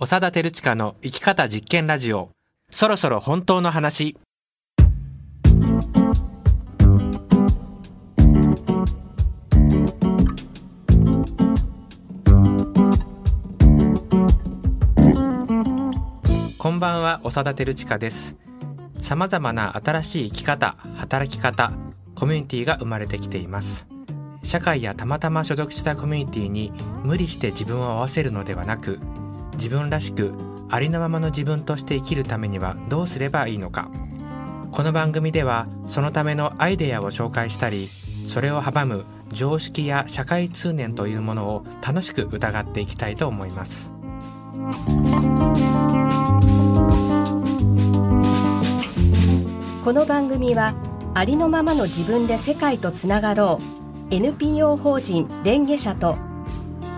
長田照親の生き方実験ラジオ。そろそろ本当の話。こんばんは長田照親です。様々な新しい生き方働き方コミュニティが生まれてきています。社会やたまたま所属したコミュニティに無理して自分を合わせるのではなく自分らしくありのままの自分として生きるためにはどうすればいいのか。この番組ではそのためのアイデアを紹介したりそれを阻む常識や社会通念というものを楽しく疑っていきたいと思います。この番組はありのままの自分で世界とつながろう NPO 法人レンゲ社と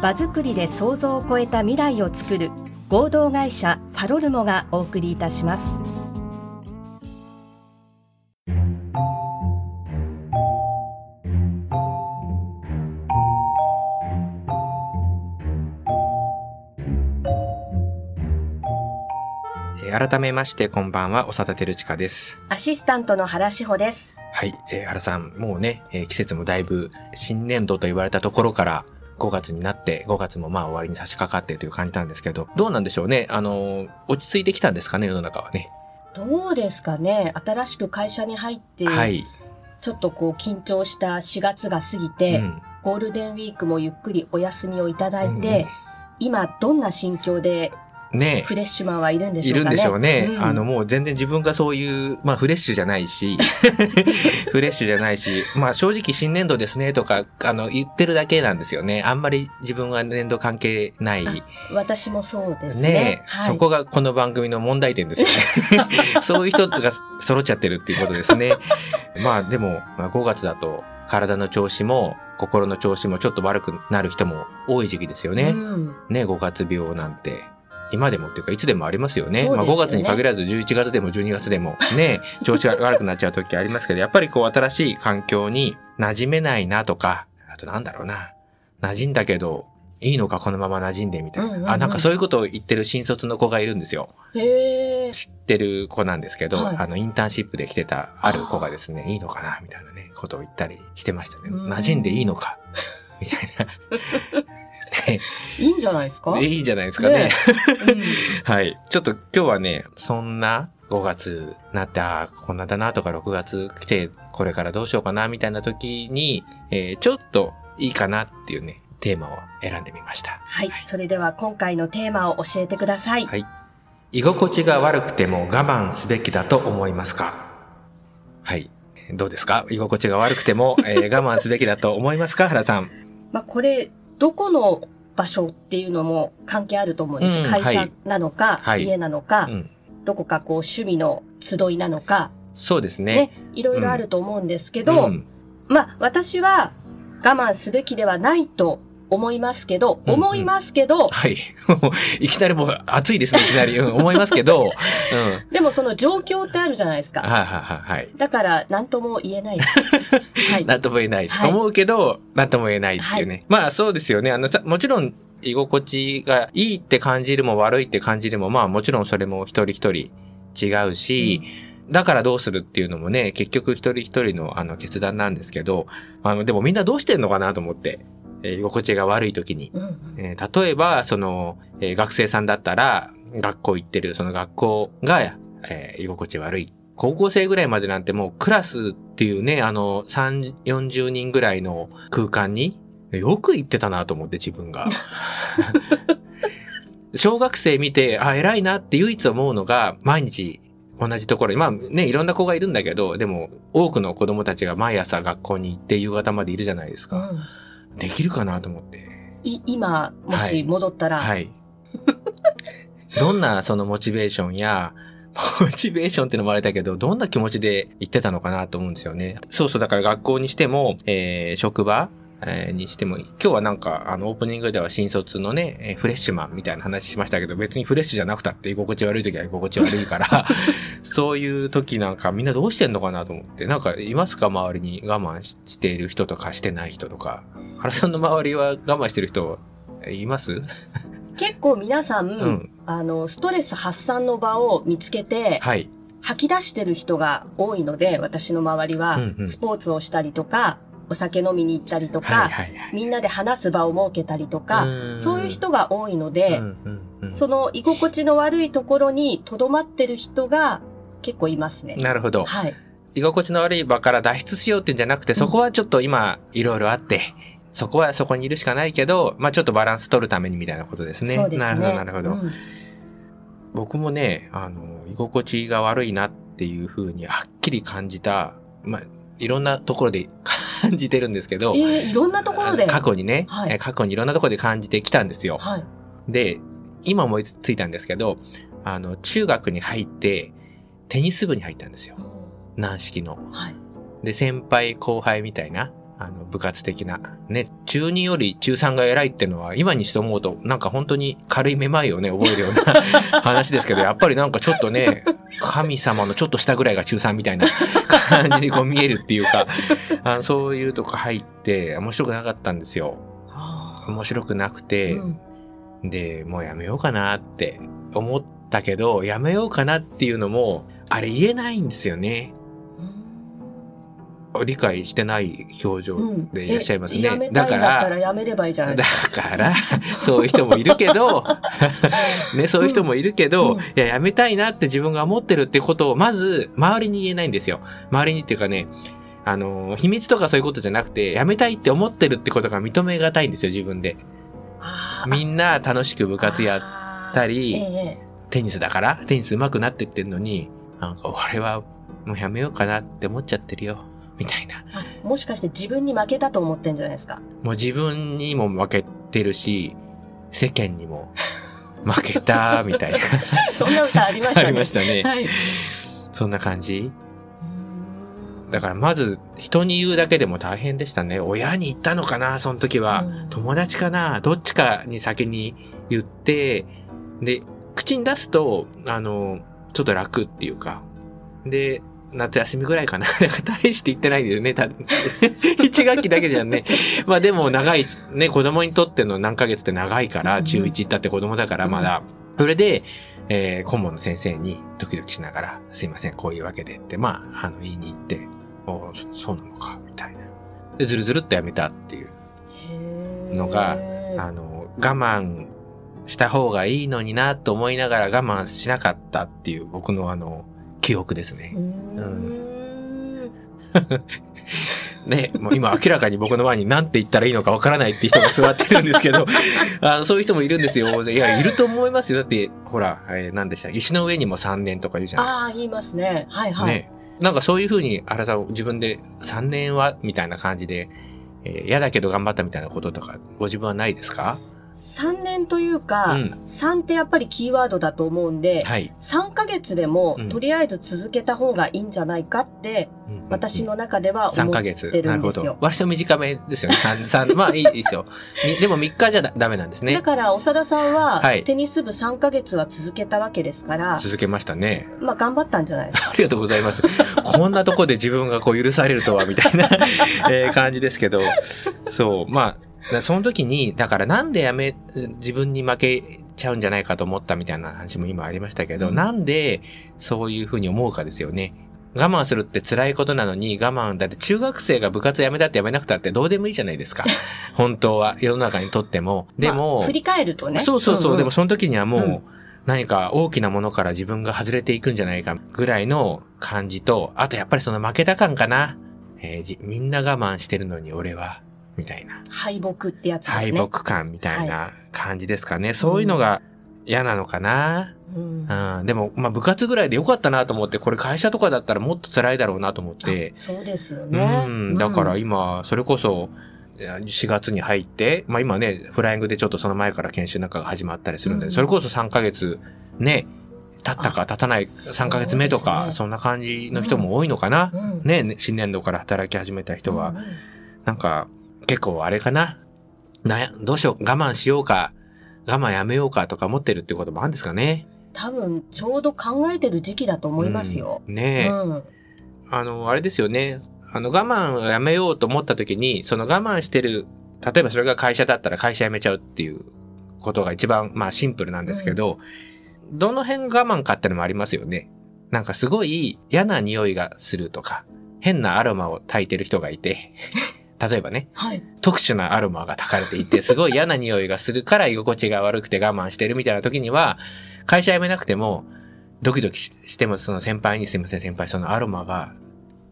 場作りで想像を超えた未来を作る合同会社ファロルモがお送りいたします。えー改めましてこんばんは長田照親です。アシスタントの原志保です。はい、えー原さんもうね、えー季節もだいぶ新年度と言われたところから5月になって5月もまあ終わりに差し掛かってという感じなんですけどどうなんでしょうね？あのー落ち着いてきたんですかね？世の中はね。どうですかね？新しく会社に入って、はい、ちょっとこう緊張した4月が過ぎうて、ん、ゴールデンウィークもゆっくりお休みをいただいて、うんうん。今どんな心境でねフレッシュマンはいるんでいしょうかねるんでしょうね。うんあの、もう全然自分がそういう、まあフレッシュじゃないし、フレッシュじゃないし、まあ正直新年度ですねとか、あの、言ってるだけなんですよね。あんまり自分は年度関係ない。ね私もそうですねえ、はいそこがこの番組の問題点ですよね。そういう人が揃っちゃってるっていうことですね。まあでも、まあ、5月だと体の調子も心の調子もちょっと悪くなる人も多い時期ですよね。うんね、5月病なんて。今でもっていうか、いつでもありますよね。よね5月に限らず11月でも12月でもね、調子が悪くなっちゃう時ありますけど、やっぱりこう新しい環境に馴染めないなとか、あとなんだろうな、馴染んだけど、いいのかこのまま馴染んでみたいな。うんうんうんあ、なんかそういうことを言ってる新卒の子がいるんですよ。知ってる子なんですけど、はいあの、インターンシップで来てたある子がですね、いいのかなみたいなね、ことを言ったりしてましたね。うん馴染んでいいのかみたいな。ねいいんじゃないですか？いいじゃないですかね。ね はい。ちょっと今日はね、そんな5月なって、ああ、こんなだなとか6月来て、これからどうしようかなみたいな時に、えーちょっといいかなっていうね、テーマを選んでみました。はい。それでは今回のテーマを教えてください。はい。居心地が悪くても我慢すべきだと思いますか？はい。どうですか？居心地が悪くても、えー我慢すべきだと思いますか？原さん。まあ、これ、どこの場所っていうのも関係あると思うんです。うん会社はいなのか、はい家なのか、うん。どこかこう趣味の集いなのか、そうですね。ね、いろいろあると思うんですけど、うんまあ、私は我慢すべきではないと思いますけど、うんうん思いますけど、はい。いきなりもう熱いですね、いきなり。うん、思いますけど、うん。でもその状況ってあるじゃないですか。はいはいはいはい。だから、何とも言えないです。はい。なんとも言えない。はい思うけど、なんとも言えないっていうね。まあそうですよね。あのさ、もちろん居心地がいいって感じるも悪いって感じるも、まあもちろんそれも一人一人違うし、だからどうするっていうのもね、結局一人一人のあの決断なんですけど、あの、でもみんなどうしてんのかなと思って、えー居心地が悪い時に。えー例えば、その、えー学生さんだったら、学校行ってる、その学校が、えー居心地悪い。高校生ぐらいまでなんてもうクラスっていうね、あの、3、40人ぐらいの空間に、よく行ってたなと思って自分が。小学生見て、あ、偉いなって唯一思うのが、毎日同じところに、まあね、いろんな子がいるんだけど、でも、多くの子供たちが毎朝学校に行って夕方までいるじゃないですか。うんできるかなと思って。い今、もし戻ったら、はい。どんなそのモチベーションや、モチベーションってのもあれだけど、どんな気持ちで言ってたのかなと思うんですよね。そうそう、だから学校にしても、えー職場、えーにしても、今日はなんか、あの、オープニングでは新卒のね、えーフレッシュマンみたいな話しましたけど、別にフレッシュじゃなくたって居心地悪い時は居心地悪いから、そういう時なんかみんなどうしてんのかなと思って、なんかいますか周りに我慢ししている人とかしてない人とか。原さんの周りは我慢してる人います？結構皆さん、ん。ああの、ストレス発散の場を見つけて、はい。吐き出してる人が多いので、私の周りは、うんうん。スポーツをしたりとか、お酒飲みに行ったりとか、はいはいはい。みんなで話す場を設けたりとか、うんそういう人が多いので、うんうんうんその居心地の悪いところに留まってる人が結構いますね。なるほど。はい。居心地の悪い場から脱出しようっていうんじゃなくて、そこはちょっと今、いろいろあって、そこはそこにいるしかないけど、まあちょっとバランス取るためにみたいなことですね。すね。なるほど、なるほど。うん僕もね、あの、居心地が悪いなっていうふうにはっきり感じた、まあ、いろんなところで感じてるんですけど、えー、いろんなところで。過去にね、はいえ過去にいろんなところで感じてきたんですよ。はい。で、今思いついたんですけど、あの、中学に入って、テニス部に入ったんですよ。軟式の。はい。で、先輩後輩みたいな、あの、部活的な。ね、中2より中3が偉いってのは、今にして思うと、なんか本当に軽いめまいをね、覚えるような 話ですけど、やっぱりなんかちょっとね、神様のちょっと下ぐらいが中3みたいな感じにこう見えるっていうか、あのそういうとこ入って、面白くなかったんですよ。面白くなくて、うんで、もうやめようかなって思ったけど、やめようかなっていうのも、あれ言えないんですよね。理解してない表情うんでいらっしゃいますね。えやめただかいんだったらら、やめればいいじゃないだか。から、そういう人もいるけど、ね、そういう人もいるけど、うんいや、やめたいなって自分が思ってるってことを、まず、周りに言えないんですよ。周りにっていうかね、あの、秘密とかそういうことじゃなくて、やめたいって思ってるってことが認めがたいんですよ、自分で。みんな楽しく部活やったり、ええテニスだから、テニス上手くなってってんのに、なんか俺はもうやめようかなって思っちゃってるよ。みたいな。あもしかして自分に負けたと思ってんじゃないですか？もう自分にも負けてるし、世間にも 負けた、みたいな。そんな歌ありましたあね。りましたね。はい。そんな感じだからまず人に言うだけでも大変でしたね。親に言ったのかな、その時は。うん友達かな、どっちかに先に言って、で、口に出すと、あの、ちょっと楽っていうか。で、夏休みぐらいかな。大して言ってないんだよね。た 一学期だけじゃんね。まあでも長い、ね、子供にとっての何ヶ月って長いから、うん中1行ったって子供だからまだ。それで、えー顧問の先生にドキドキしながら、すいません、こういうわけでって、まあ、あの、言いに行って、おそそうなのか、みたいな。で、ずるずるっとやめたっていう。のがあの、我慢した方がいいのになと思いながら我慢しなかったっていう僕のあの、記憶ですねう。ー んね、もう今明らかに僕の前に何て言ったらいいのかわからないって人が座ってるんですけど、あのそういう人もいるんですよ。いや、いると思いますよ。だって、ほら、えー何でした石の上にも3年とか言うじゃああ、ないです言いますね。はいか。はい。ね。なんかそういうふうに、原さん自分で3年はみたいな感じで、えー嫌だけど頑張ったみたいなこととか、ご自分はないですか？3年といううか、ん。3ってやっぱりキーワードだと思うんで、はい。3ヶ月でもうんとりあえず続けた方がいいんじゃないかって、私の中では思3ヶっ月。てるなんるほどですよ。。割と短めですよね。三三まあいいですよ。みでも3日じゃだダメなんですだね。から、長田さんははい、テニス部3ヶ月は続けたわけですから、続けましたね。まあ、頑張ったんじゃないですか。ありがとうございます。こんなとこで自分がこう許されるとは、みたいな、えー感じですけど。そう。まあ、なその時に、だからなんでやめ、自分に負けちゃうんじゃないかと思ったみたいな話も今ありましたけど、うんなんでそういうふうに思うかですよね。我慢するって辛いことなのに我慢、だって中学生が部活やめたってやめなくたってどうでもいいじゃないですか。本当は、世の中にとっても。でも、まあ振り返るとね。そうそうそう。んんでもその時にはもう、うん何か大きなものから自分が外れていくんじゃないかぐらいの感じと、あとやっぱりその負けた感かな。えーじみんな我慢してるのに俺は、みたいな。敗北ってやつですね。敗北感みたいな感じですかね。そういうのが嫌なのかな。うんうん。でも、まあ部活ぐらいでよかったなと思って、これ会社とかだったらもっと辛いだろうなと思ってあ。そうですようね。ん。だからうん今、それこそ、いや4月に入って、まあ今ね、フライングでちょっとその前から研修なんかが始まったりするんで、うんそれこそ3ヶ月、ね、経ったか経たない3ヶ月目とか、ねそんな感じの人も多いのかな。うんね、ね新年度から働き始めた人は、うんうんなんか、結構あれかな？どうしよう、我慢しようか、我慢やめようかとか思ってるってこともあるんですかね？多分、ちょうど考えてる時期だと思いますよ。うんねえ、うんあの、あれですよね。あの、我慢をやめようと思った時に、その我慢してる、例えばそれが会社だったら会社辞めちゃうっていうことが一番、まあシンプルなんですけど、どの辺我慢かってのもありますよね。なんかすごい嫌な匂いがするとか、変なアロマを焚いてる人がいて、例えばね、はい。特殊なアロマが焚かれていて、すごい嫌な匂いがするから居心地が悪くて我慢してるみたいな時には、会社辞めなくても、ドキドキししてもその先輩にすいません先輩、そのアロマが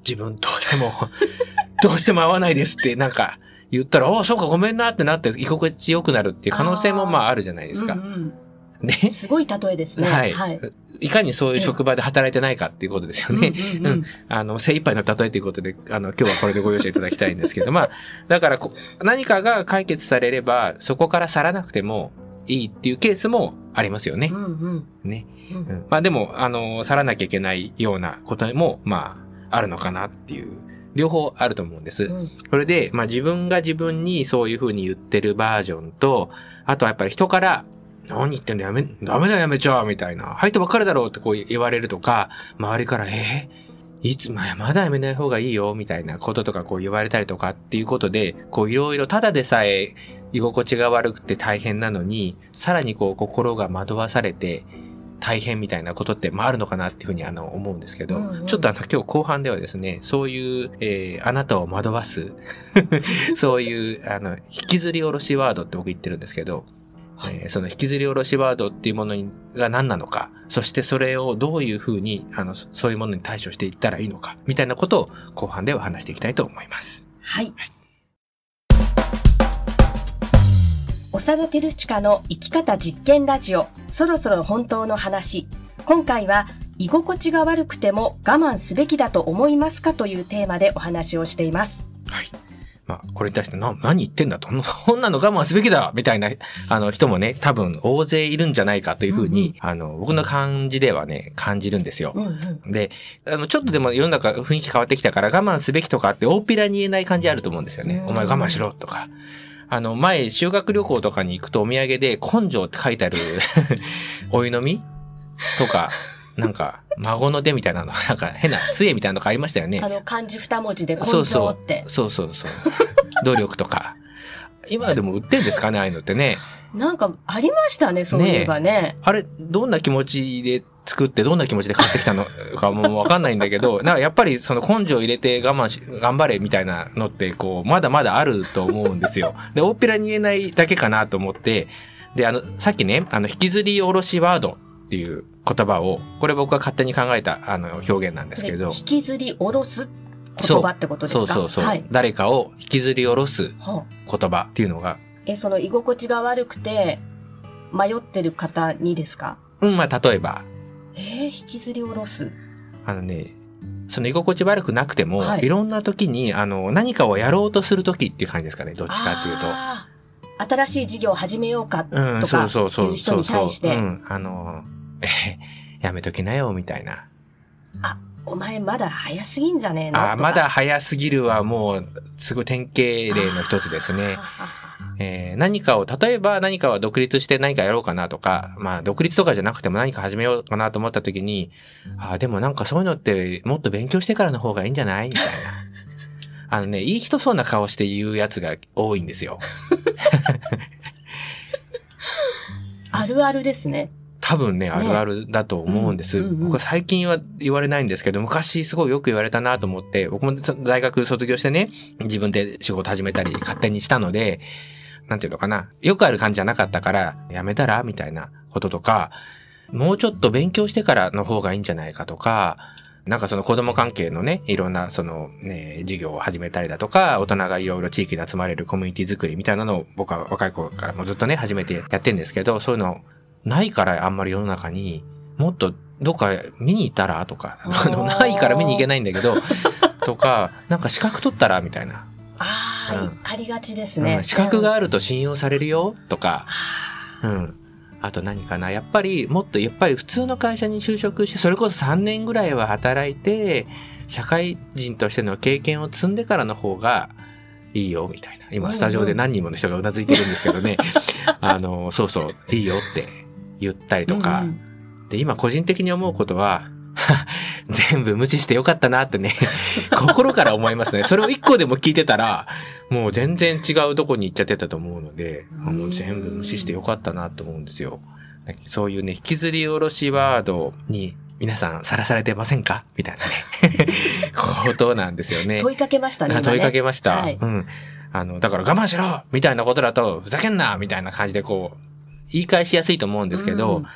自分どうしても、どうしても合わないですってなんか言ったら、おそうかごめんなってなって居心地良くなるっていう可能性もまああるじゃないですか。うんねうん、すごい例えですね。はいはい。いかにそういう職場で働いてないかっていうことですよね。うんうんうんあの、精一杯の例えということで、あの、今日はこれでご容赦いただきたいんですけど、まあ、だからこ、何かが解決されれば、そこから去らなくてもいいっていうケースもありますよねう。んうんね。うんうんまあでも、あの、去らなきゃいけないようなことも、まあ、あるのかなっていう、両方あると思うんです。うんそれで、まあ自分が自分にそういうふうに言ってるバージョンと、あとはやっぱり人から、何言ってんだやめ、ダメだやめちゃうみたいな。入ってばっかりだろうってこう言われるとか、周りから、えーいつ、まあ、まだやめない方がいいよ、みたいなこととかこう言われたりとかっていうことで、こういろいろただでさえ居心地が悪くて大変なのに、さらにこう心が惑わされて大変みたいなことって、まあ、あるのかなっていうふうにあの思うんですけど、うんうんちょっとあの今日後半ではですね、そういう、えーあなたを惑わす、そういう、あの、引きずり下ろしワードって僕言ってるんですけど、はいえーその引きずり下ろしワードっていうものにが何なのか、そしてそれをどういうふうに、あの、そそういうものに対処していったらいいのか、みたいなことを後半では話していきたいと思います。はい。長田照親の生き方実験ラジオ、そろそろ本当の話。今回は、居心地が悪くても我慢すべきだと思いますかというテーマでお話をしています。はい。まあ、これに対してな、何言ってんだと、こんなの我慢すべきだみたいな、あの、人もね、多分大勢いるんじゃないかというふうに、うんうんあの、僕の感じではね、感じるんですよ。うんうん。で、あの、ちょっとでも世の中雰囲気変わってきたから我慢すべきとかって大っぴらに言えない感じあると思うんですよね。うんお前我慢しろとか。あの、前、修学旅行とかに行くとお土産で根性って書いてある お湯飲みとか、なんか、孫の手みたいなの、なんか変な杖みたいなのがありましたよねあ。の、漢字二文字で根そうそう性って。そうそうそう。努力とか。今でも売ってんですかねああいうのってね。なんか、ありましたね、そういえばね。あれ、どんな気持ちで作って、どんな気持ちで買ってきたのかもうわかんないんだけど、なんかやっぱりその根性入れて我慢し、頑張れみたいなのって、こう、まだまだあると思うんですよ。で、大っぴらに言えないだけかなと思って、で、あの、さっきね、あの、引きずり下ろしワードっていう言葉を、これ僕が勝手に考えた、あの、表現なんですけど。引、きずり下ろす言葉ってことですか？そうそうそう、はい。誰かを引きずり下ろすはあ。言葉っていうのが、え、その居心地が悪くて、迷ってる方にですか？うん、まあ、例えば、えー、引きずり下ろす。あのね、その居心地悪くなくても、はい。い、ろんな時に、あの、何かをやろうとする時っていう感じですかね、どっちかっていうと。新しい事業を始めようかうん、とかそうそうそう。いう人そうそう。に対して、うん、あの、え、やめときなよ、みたいな。お前まだ早すぎんじゃねえの？あ、まだ早すぎるはもう、すごい典型例の一つですね。あえー何かを、例えば何かは独立して何かやろうかなとか、まあ独立とかじゃなくても何か始めようかなと思った時に、あ、でもなんかそういうのってもっと勉強してからの方がいいんじゃない？みたいな。あのね、いい人そうな顔して言うやつが多いんですよ。あるあるですね。多分ね、あるあるだと思うんです。うんうんうん僕は最近は言われないんですけど、昔すごいよく言われたなと思って、僕も大学卒業してね、自分で仕事始めたり勝手にしたので、なんていうのかな、よくある感じじゃなかったから、やめたらみたいなこととか、もうちょっと勉強してからの方がいいんじゃないかとか、なんかその子供関係のね、いろんなそのね、授業を始めたりだとか、大人がいろいろ地域で集まれるコミュニティ作りみたいなのを僕は若い頃からもうずっとね、始めてやってるんですけど、そういうのないからあんまり世の中にもっとどっか見に行ったらとか、ないから見に行けないんだけど、とか、なんか資格取ったらみたいな。ああ、うん。ありがちですね。うん。資格がうんあると信用されるよとか、うん。あと何かな。やっぱりもっとやっぱり普通の会社に就職してそれこそ3年ぐらいは働いて社会人としての経験を積んでからの方がいいよみたいな。うんうん。今スタジオで何人もの人がうなずいてるんですけどね。あのそうそういいよって言ったりとか、うんうん。で今個人的に思うことは 全部無視してよかったなってね 心から思いますね。それを一個でも聞いてたらもう全然違うとこに行っちゃってたと思うのでうんもう全部無視してよかったなと思うんですよ。そういうね、引きずり下ろしワードに皆さんさらされてませんか？みたいなね、ことなんですよね。問いかけましたね。あ問いかけました。はい。うん。あの、だから我慢しろ！みたいなことだと、ふざけんな！みたいな感じでこう、言い返しやすいと思うんですけど、うん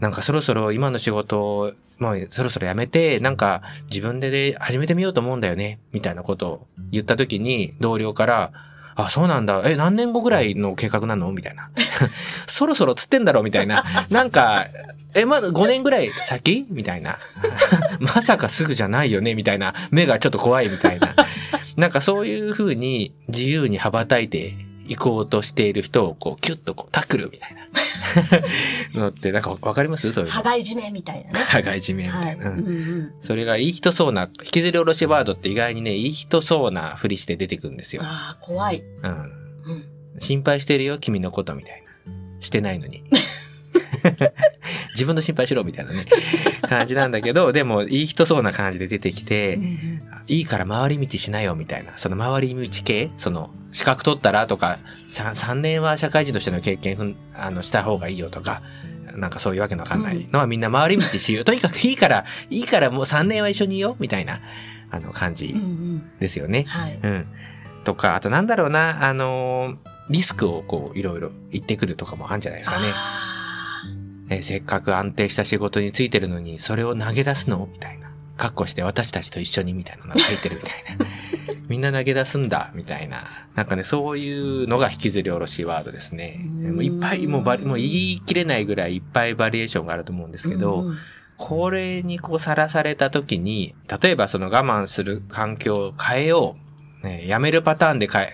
なんかそろそろ今の仕事を、もうそろそろ辞めて、なんか自分でで始めてみようと思うんだよね、みたいなことを言った時に同僚から、あ、そうなんだ。え、何年後ぐらいの計画なの？みたいな。そろそろつってんだろ？みたいな。なんか、え、まだ5年ぐらい先？みたいな。まさかすぐじゃないよね？みたいな。目がちょっと怖いみたいな。なんかそういう風に自由に羽ばたいていこうとしている人をこうキュッとこうタックルみたいな。のってなんかわかります？そういうの。羽交い締めみたいなね。羽交い締めみたはいい。な。ううんんうん。それがいい人そうな、引きずり下ろしワードって意外にね、いい人そうなふりして出てくるんですよ。ああ、怖い。うん。うん。心配してるよ、君のことみたいな。してないのに。自分の心配しろみたいなね、感じなんだけど、でもいい人そうな感じで出てきて、いいから回り道しなよみたいな、その回り道系、その資格取ったらとか、3年は社会人としての経験ふんあのした方がいいよとか、なんかそういうわけのわかんないのはみんな回り道しよう。とにかくいいから、いいからもう3年は一緒にいようみたいな、あの感じうんうん。ですよね。はい。うん。とか、あとなんだろうな、あのーリスクをこういろいろ言ってくるとかもあるんじゃないですかね。あえーせっかく安定した仕事についてるのに、それを投げ出すの？みたいな。かっこして私たちと一緒にみたいなのが書いてるみたいな。みんな投げ出すんだ、みたいな。なんかね、そういうのが引きずり下ろしワードですね。うんもういっぱい、もうバリもう言い切れないぐらいいっぱいバリエーションがあると思うんですけど、これにこうさらされた時に、例えばその我慢する環境を変えよう。ね、やめるパターンで変え、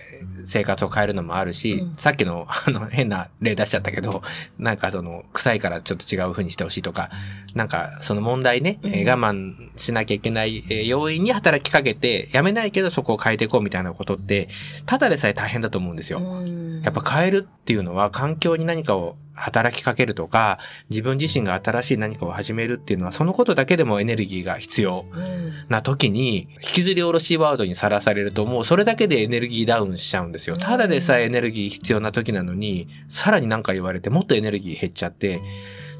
生活を変えるのもあるし、うん。さっきの あの変な例出しちゃったけど、なんかその臭いからちょっと違う風にしてほしいとか、なんかその問題ね、えーうん我慢しなきゃいけない、えー要因に働きかけて、やめないけどそこを変えていこうみたいなことって、ただでさえ大変だと思うんですよ。うん。やっぱ変えるっていうのは環境に何かを働きかけるとか、自分自身が新しい何かを始めるっていうのは、そのことだけでもエネルギーが必要うん。な時に、引きずり下ろしワードにさらされると、もうそれだけでエネルギーダウンしちゃうんですよ。うんただでさえエネルギー必要な時なのに、さらに何か言われて、もっとエネルギー減っちゃって、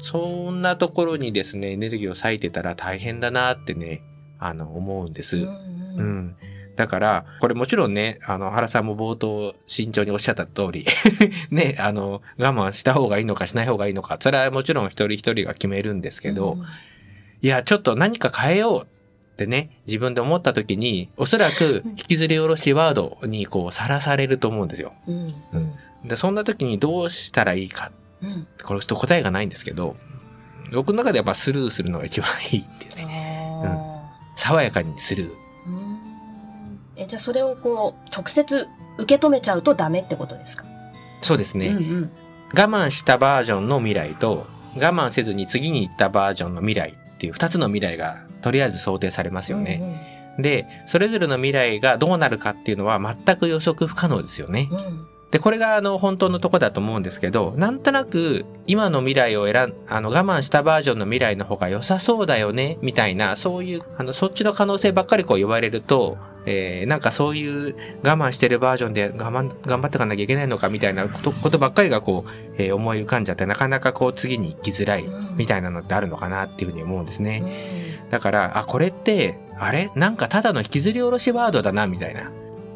そんなところにですね、エネルギーを割いてたら大変だなってね、あの、思うんです。うんううんん。だから、これもちろんね、あの、原さんも冒頭慎重におっしゃった通り、ね、あの、我慢した方がいいのかしない方がいいのか、それはもちろん一人一人が決めるんですけど、いや、ちょっと何か変えようってね、自分で思った時に、おそらく引きずり下ろしワードにこう、さらされると思うんですよ。うん。うん。で、そんな時にどうしたらいいか、うん。これちょっと答えがないんですけど、僕の中でやっぱスルーするのが一番いいっていうね。あ爽やかにスルー。ーうん。えじゃあそれをこう直接受け止めちゃうとダメってことですか？そうですね。うんうん。我慢したバージョンの未来と我慢せずに次に行ったバージョンの未来っていう二つの未来がとりあえず想定されますよね。で、それぞれの未来がどうなるかっていうのは全く予測不可能ですよねう。んうんで、これがあの本当のとこだと思うんですけど、なんとなく今の未来を選ん、あの我慢したバージョンの未来の方が良さそうだよね、みたいな、そういう、あの、そっちの可能性ばっかりこう言われると、えーなんかそういう我慢してるバージョンで我慢、頑張っていかなきゃいけないのかみたいなことことばっかりがこう、えー思い浮かんじゃって、なかなかこう次に行きづらいみたいなのってあるのかなっていうふうに思うんですね。だから、あ、これって、あれ？なんかただの引きずり下ろしワードだな、みたいな。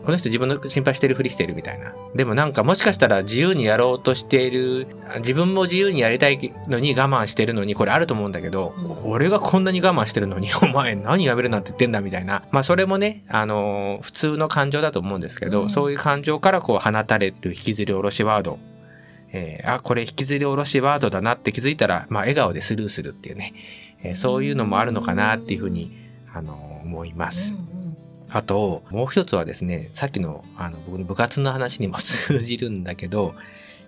この人自分の心配してるふりしてるみたいな。でもなんかもしかしたら自由にやろうとしている、自分も自由にやりたいのに我慢してるのにこれあると思うんだけど、うん俺がこんなに我慢してるのにお前何やめるなんて言ってんだみたいな。まあそれもね、あのー普通の感情だと思うんですけど、うんそういう感情からこう放たれる引きずり下ろしワード。えーあ、これ引きずり下ろしワードだなって気づいたら、まあ笑顔でスルーするっていうね、えーそういうのもあるのかなっていうふうに、あのー思います。あと、もう一つはですね、さっきのあの僕の部活の話にも通じるんだけど、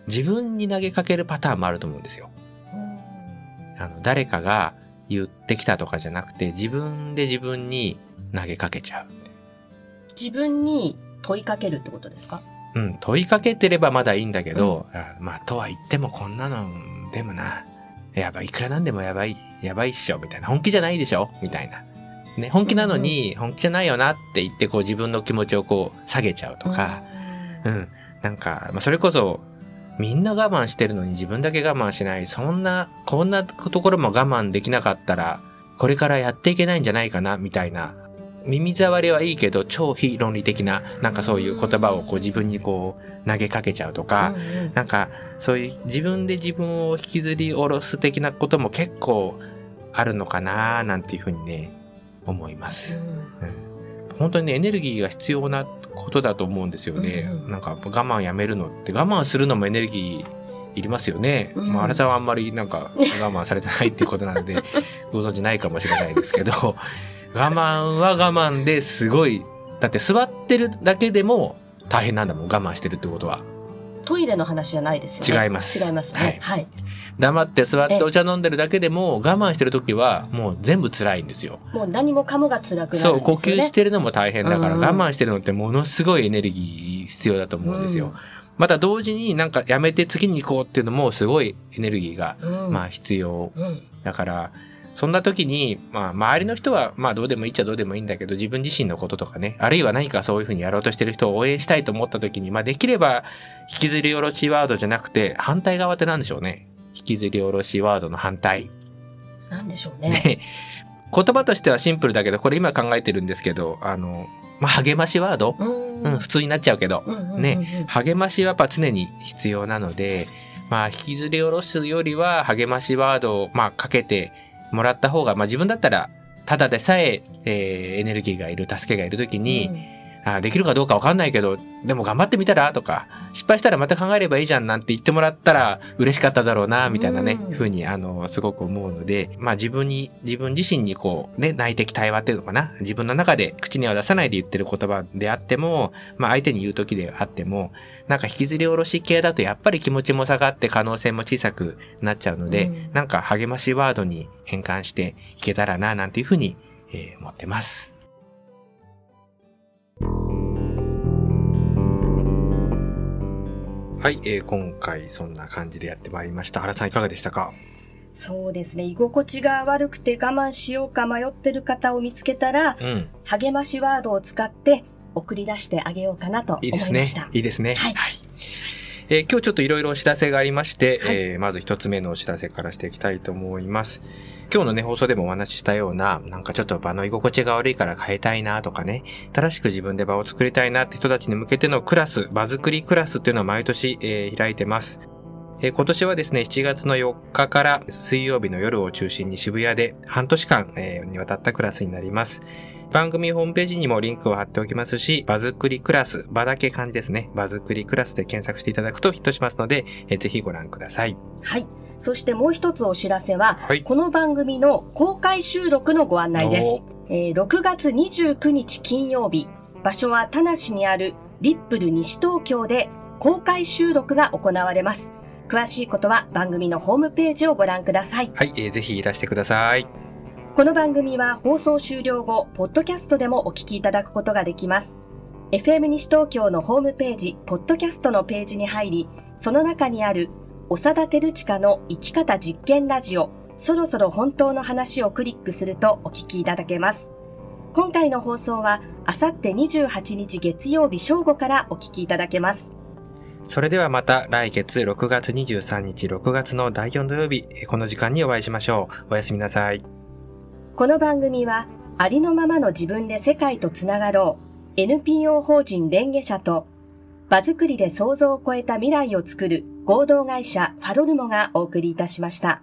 自分に投げかけるパターンもあると思うんですよ。あの誰かが言ってきたとかじゃなくて、自分で自分に投げかけちゃう。自分に問いかけるってことですか？うん、問いかけてればまだいいんだけど、あまあ、とは言ってもこんなの、でもな、やばい、いくらなんでもやばい、やばいっしょ、みたいな。本気じゃないでしょ？みたいな。ね、本気なのに、本気じゃないよなって言って、こう自分の気持ちをこう下げちゃうとか、うん。なんか、まあ、それこそ、みんな我慢してるのに自分だけ我慢しない。そんな、こんなところも我慢できなかったら、これからやっていけないんじゃないかな、みたいな。耳障りはいいけど、超非論理的な、なんかそういう言葉をこう自分にこう投げかけちゃうとか、なんかそういう自分で自分を引きずり下ろす的なことも結構あるのかな、なんていうふうにね、思います。うん本当にね、エネルギーが必要なことだと思うんですよね。うんうんなんか我慢やめるのって、我慢するのもエネルギーいりますよね。うんまあ、荒さんはあんまりなんか 我慢されてないっていうことなんで、ご存知ないかもしれないですけど、我慢は我慢ですごい、だって座ってるだけでも大変なんだもん、我慢してるってことは。トイレの話じゃないですよね。違います違いますね。はい。黙って座ってえお茶飲んでるだけでも我慢してる時はもう全部辛いんですよ。もう何もかもが辛くなるんですよね。そう、呼吸してるのも大変だから、我慢してるのってものすごいエネルギー必要だと思うんですよ。うんまた同時になんかやめて次に行こうっていうのもすごいエネルギーが、うんまあ必要。うんだから、そんな時に、まあ周りの人はまあどうでもいいっちゃどうでもいいんだけど、自分自身のこととかね、あるいは何かそういうふうにやろうとしてる人を応援したいと思った時に、まあできれば引きずり下ろしワードじゃなくて、反対側って何でしょうね？引きずり下ろしワードの反対。なんでしょうね。ね、言葉としてはシンプルだけど、これ今考えてるんですけど、あの、まあ、励ましワード、うんうん、普通になっちゃうけど、うんうんうんうんね励ましはやっぱ常に必要なので、まあ、引きずり下ろすよりは励ましワードを、まあ、かけてもらった方が、まあ、自分だったら、ただでさええーエネルギーがいる、助けがいるときに、あできるかどうかわかんないけど、でも頑張ってみたらとか、失敗したらまた考えればいいじゃんなんて言ってもらったら嬉しかっただろうな、みたいなね、うんふうに、あの、すごく思うので、まあ自分に、自分自身にこう、ね、内的対話っていうのかな。自分の中で口には出さないで言ってる言葉であっても、まあ相手に言う時であっても、なんか引きずり下ろし系だとやっぱり気持ちも下がって可能性も小さくなっちゃうので、うんなんか励ましワードに変換していけたらな、なんていうふうに、えー思ってます。はい、えー今回そんな感じでやってまいりました。原さんいかがでしたか？そうですね。居心地が悪くて我慢しようか迷ってる方を見つけたら、うん。励ましワードを使って送り出してあげようかなと思いまいいですねした。。いいですね。はいえー今日ちょっといろいろお知らせがありまして、はいえーまず一つ目のお知らせからしていきたいと思います。今日のね、放送でもお話ししたような、なんかちょっと場の居心地が悪いから変えたいなとかね、新しく自分で場を作りたいなって人たちに向けてのクラス、場作りクラスっていうのを毎年、えー開いてます。えー今年はですね、7月の4日から水曜日の夜を中心に渋谷で半年間、えーにわたったクラスになります。番組ホームページにもリンクを貼っておきますし、場作りクラス、場だけ漢字ですね。場作りクラスで検索していただくとヒットしますので、えーぜひご覧ください。はい。そしてもう一つお知らせは、はい。この番組の公開収録のご案内ですお。えー6月29日金曜日、場所は田無にあるリップル西東京で公開収録が行われます。詳しいことは番組のホームページをご覧ください。はい、えーぜひいらしてください。この番組は放送終了後、ポッドキャストでもお聞きいただくことができます。FM 西東京のホームページ、ポッドキャストのページに入り、その中にある、長田照親の生き方実験ラジオ、そろそろ本当の話をクリックするとお聞きいただけます。今回の放送は、あさって28日月曜日正午からお聞きいただけます。それではまた来月6月23日6月の第4土曜日、えーこの時間にお会いしましょう。おやすみなさい。この番組は、ありのままの自分で世界とつながろう、NPO 法人レンゲ社と、場作りで想像を超えた未来を作る合同会社ファロルモがお送りいたしました。